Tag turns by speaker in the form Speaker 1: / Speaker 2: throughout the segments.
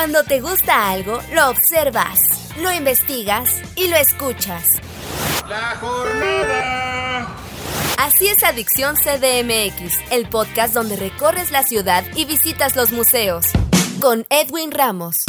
Speaker 1: Cuando te gusta algo, lo observas, lo investigas y lo escuchas.
Speaker 2: La jornada.
Speaker 1: Así es Adicción CDMX, el podcast donde recorres la ciudad y visitas los museos. Con Edwin Ramos.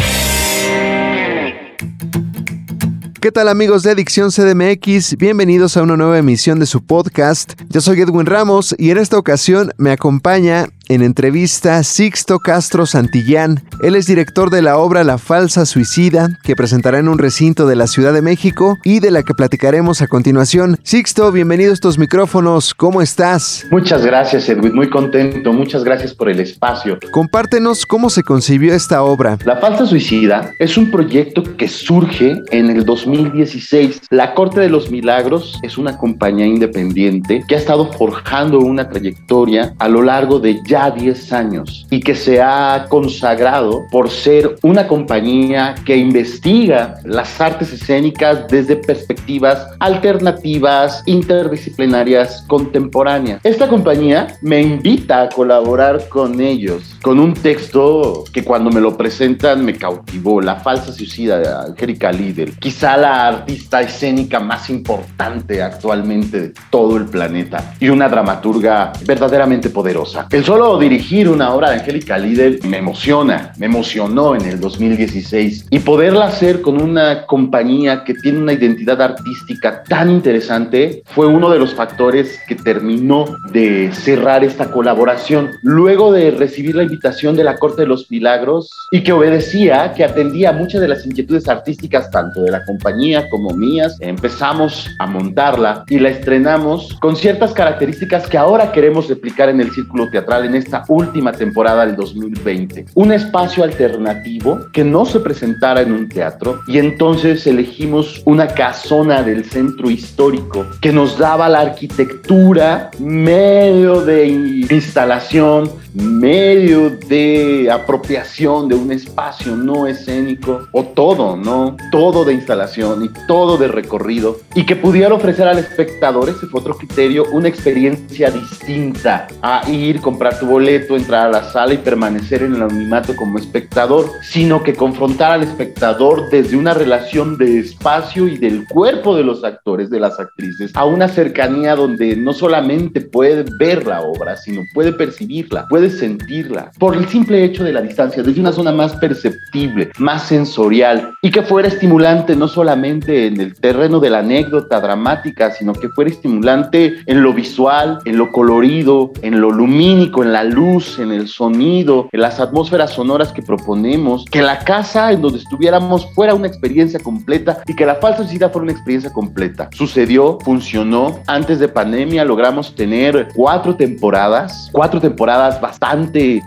Speaker 3: ¿Qué tal amigos de Adicción CDMX? Bienvenidos a una nueva emisión de su podcast. Yo soy Edwin Ramos y en esta ocasión me acompaña en entrevista Sixto Castro Santillán. Él es director de la obra La Falsa Suicida, que presentará en un recinto de la Ciudad de México y de la que platicaremos a continuación. Sixto, bienvenido a estos micrófonos. ¿Cómo estás?
Speaker 4: Muchas gracias, Edwin. Muy contento. Muchas gracias por el espacio.
Speaker 3: Compártenos cómo se concibió esta obra.
Speaker 4: La Falsa Suicida es un proyecto que surge en el 2016. La Corte de los Milagros es una compañía independiente que ha estado forjando una trayectoria a lo largo de ya 10 años y que se ha consagrado por ser una compañía que investiga las artes escénicas desde perspectivas alternativas, interdisciplinarias, contemporáneas. Esta compañía me invita a colaborar con ellos con un texto que cuando me lo presentan me cautivó, La falsa suicida de Angélica Líder, quizá la artista escénica más importante actualmente de todo el planeta y una dramaturga verdaderamente poderosa. El solo dirigir una obra de Angélica Líder me emociona, me emocionó en el 2016 y poderla hacer con una compañía que tiene una identidad artística tan interesante fue uno de los factores que terminó de cerrar esta colaboración. Luego de recibir la invitación de la Corte de los Milagros y que obedecía, que atendía muchas de las inquietudes artísticas tanto de la compañía como mías, empezamos a montarla y la estrenamos con ciertas características que ahora queremos replicar en el círculo teatral en esta última temporada del 2020. Un espacio alternativo que no se presentara en un teatro y entonces elegimos una casona del centro histórico que nos daba la arquitectura medio de instalación, medio de apropiación de un espacio no escénico o todo, ¿no? Todo de instalación y todo de recorrido y que pudiera ofrecer al espectador, ese fue otro criterio, una experiencia distinta a ir, comprar tu boleto, entrar a la sala y permanecer en el anonimato como espectador, sino que confrontar al espectador desde una relación de espacio y del cuerpo de los actores, de las actrices, a una cercanía donde no solamente puede ver la obra, sino puede percibirla, puede sentirla, por el simple hecho de la distancia, desde una zona más perceptible, más sensorial, y que fuera estimulante no solamente en el terreno de la anécdota dramática, sino que fuera estimulante en lo visual, en lo colorido, en lo lumínico, en la luz, en el sonido, en las atmósferas sonoras que proponemos, que la casa en donde estuviéramos fuera una experiencia completa y que la falsa ciudad fuera una experiencia completa. Sucedió, funcionó. Antes de pandemia logramos tener cuatro temporadas, cuatro temporadas bastante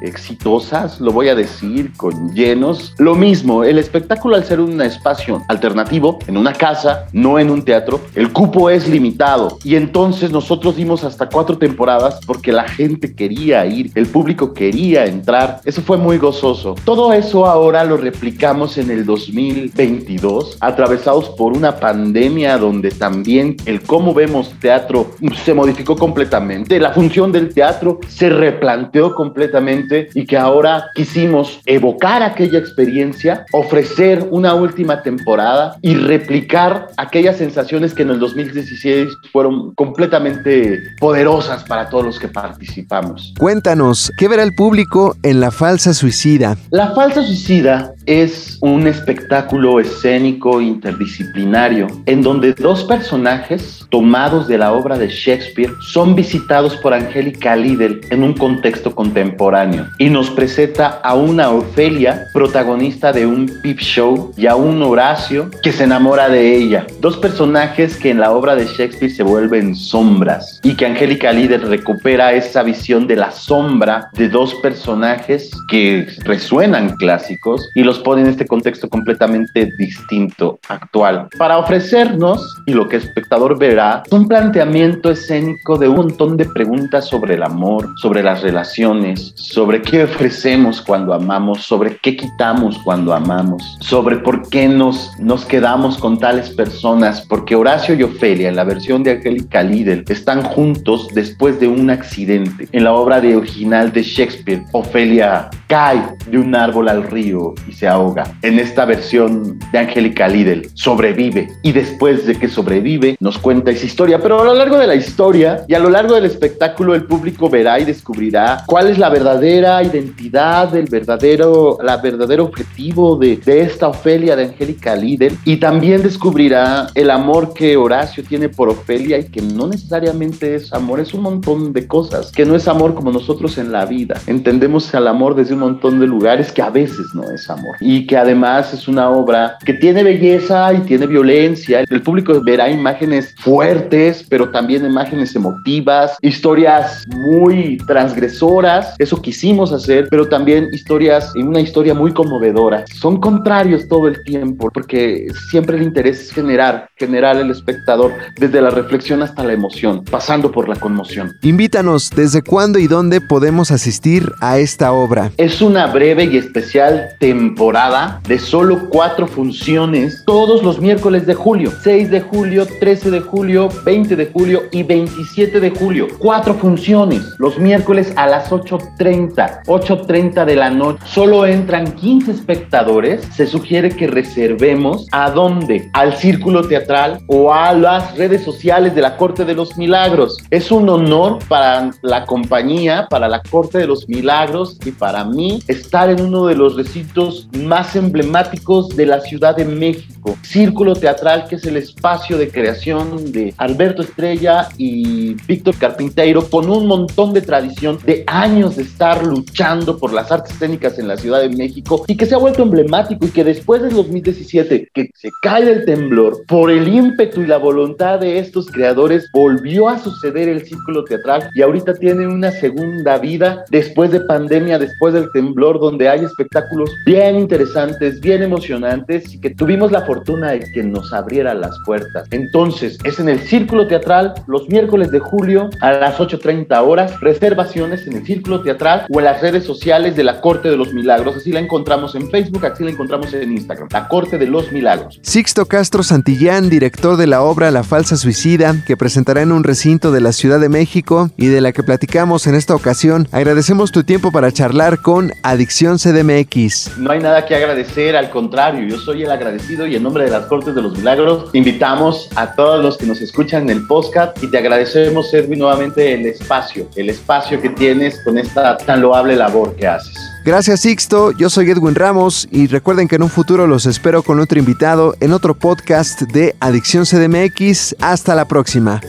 Speaker 4: exitosas, lo voy a decir, con llenos. Lo mismo, el espectáculo al ser un espacio alternativo, en una casa, no en un teatro, el cupo es limitado y entonces nosotros dimos hasta cuatro temporadas porque la gente quería ir el público quería entrar. Eso fue muy gozoso. Todo eso ahora lo replicamos en el 2022, atravesados por una pandemia donde también el cómo vemos teatro se modificó completamente. La función del teatro se replanteó completamente y que ahora quisimos evocar aquella experiencia, ofrecer una última temporada y replicar aquellas sensaciones que en el 2016 fueron completamente poderosas para todos los que participamos.
Speaker 3: Cuéntanos ¿qué verá el público en La Falsa Suicida?
Speaker 4: La Falsa Suicida es un espectáculo escénico interdisciplinario en donde dos personajes tomados de la obra de Shakespeare son visitados por Angélica Lidl en un contexto contemporáneo y nos presenta a una Ofelia, protagonista de un peep show, y a un Horacio que se enamora de ella. Dos personajes que en la obra de Shakespeare se vuelven sombras y que Angélica Lidl recupera esa visión de la sombra de dos personajes que resuenan clásicos y los pone en este contexto completamente distinto, actual, para ofrecernos, y lo que el espectador verá, un planteamiento escénico de un montón de preguntas sobre el amor, sobre las relaciones, sobre qué ofrecemos cuando amamos, sobre qué quitamos cuando amamos, sobre por qué nos, nos quedamos con tales personas, porque Horacio y Ofelia en la versión de Angélica Lidl están juntos después de un accidente. En la obra original de Shakespeare, Ofelia cae de un árbol al río y se ahoga. En esta versión de Angélica Lidl sobrevive y después de que sobrevive nos cuenta esa historia, pero a lo largo de la historia y a lo largo del espectáculo el público verá y descubrirá cuál es la verdadera identidad, el verdadero, la verdadero objetivo de, de esta Ofelia de Angélica Lidl y también descubrirá el amor que Horacio tiene por Ofelia y que no necesariamente es amor, es un montón de cosas, que no es amor como nosotros en la vida. Entendemos al amor desde un montón de lugares que a veces no es amor y que además es una obra que tiene belleza y tiene violencia. El público verá imágenes fuertes, pero también imágenes emotivas, historias muy transgresoras, eso quisimos hacer, pero también historias, una historia muy conmovedora. Son contrarios todo el tiempo, porque siempre el interés es generar, generar el espectador desde la reflexión hasta la emoción, pasando por la conmoción.
Speaker 3: Invítanos, ¿desde cuándo y dónde podemos asistir a esta obra?
Speaker 4: Es una breve y especial temporada de solo cuatro funciones todos los miércoles de julio. 6 de julio, 13 de julio, 20 de julio y 27 de julio. Cuatro funciones los miércoles a las 8.30. 8.30 de la noche. Solo entran 15 espectadores. Se sugiere que reservemos a dónde? Al círculo teatral o a las redes sociales de la Corte de los Milagros. Es un honor para la compañía, para la Corte de los Milagros y para mí estar en uno de los recintos más emblemáticos de la Ciudad de México. Círculo Teatral, que es el espacio de creación de Alberto Estrella y Víctor Carpinteiro, con un montón de tradición de años de estar luchando por las artes escénicas en la Ciudad de México y que se ha vuelto emblemático y que después del 2017, que se cae el temblor, por el ímpetu y la voluntad de estos creadores, volvió a suceder el Círculo Teatral y ahorita tiene una segunda vida después de pandemia, después del temblor, donde hay espectáculos bien interesantes, bien emocionantes y que tuvimos la fortuna de que nos abriera las puertas. Entonces, es en el Círculo Teatral los miércoles de julio a las 8.30 horas, reservaciones en el Círculo Teatral o en las redes sociales de la Corte de los Milagros. Así la encontramos en Facebook, así la encontramos en Instagram, la Corte de los Milagros.
Speaker 3: Sixto Castro Santillán, director de la obra La Falsa Suicida, que presentará en un recinto de la Ciudad de México y de la que platicamos en esta ocasión. Agradecemos tu tiempo para charlar con Adicción CDMX.
Speaker 4: No hay nada que agradecer, al contrario, yo soy el agradecido y en nombre de las Cortes de los Milagros invitamos a todos los que nos escuchan en el podcast y te agradecemos, Edwin, nuevamente el espacio, el espacio que tienes con esta tan loable labor que haces.
Speaker 3: Gracias Sixto, yo soy Edwin Ramos y recuerden que en un futuro los espero con otro invitado en otro podcast de Adicción CDMX. Hasta la próxima.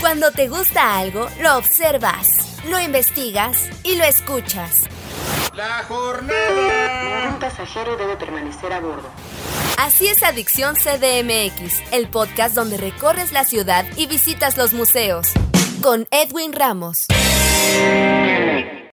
Speaker 1: Cuando te gusta algo, lo observas, lo investigas y lo escuchas.
Speaker 2: La jornada.
Speaker 5: Ningún pasajero debe permanecer a bordo.
Speaker 1: Así es Adicción CDMX, el podcast donde recorres la ciudad y visitas los museos. Con Edwin Ramos.